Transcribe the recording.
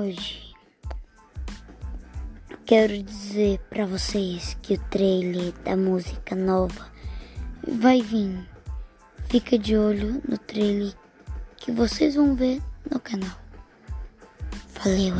hoje quero dizer para vocês que o trailer da música nova vai vir. Fica de olho no trailer que vocês vão ver no canal. Valeu,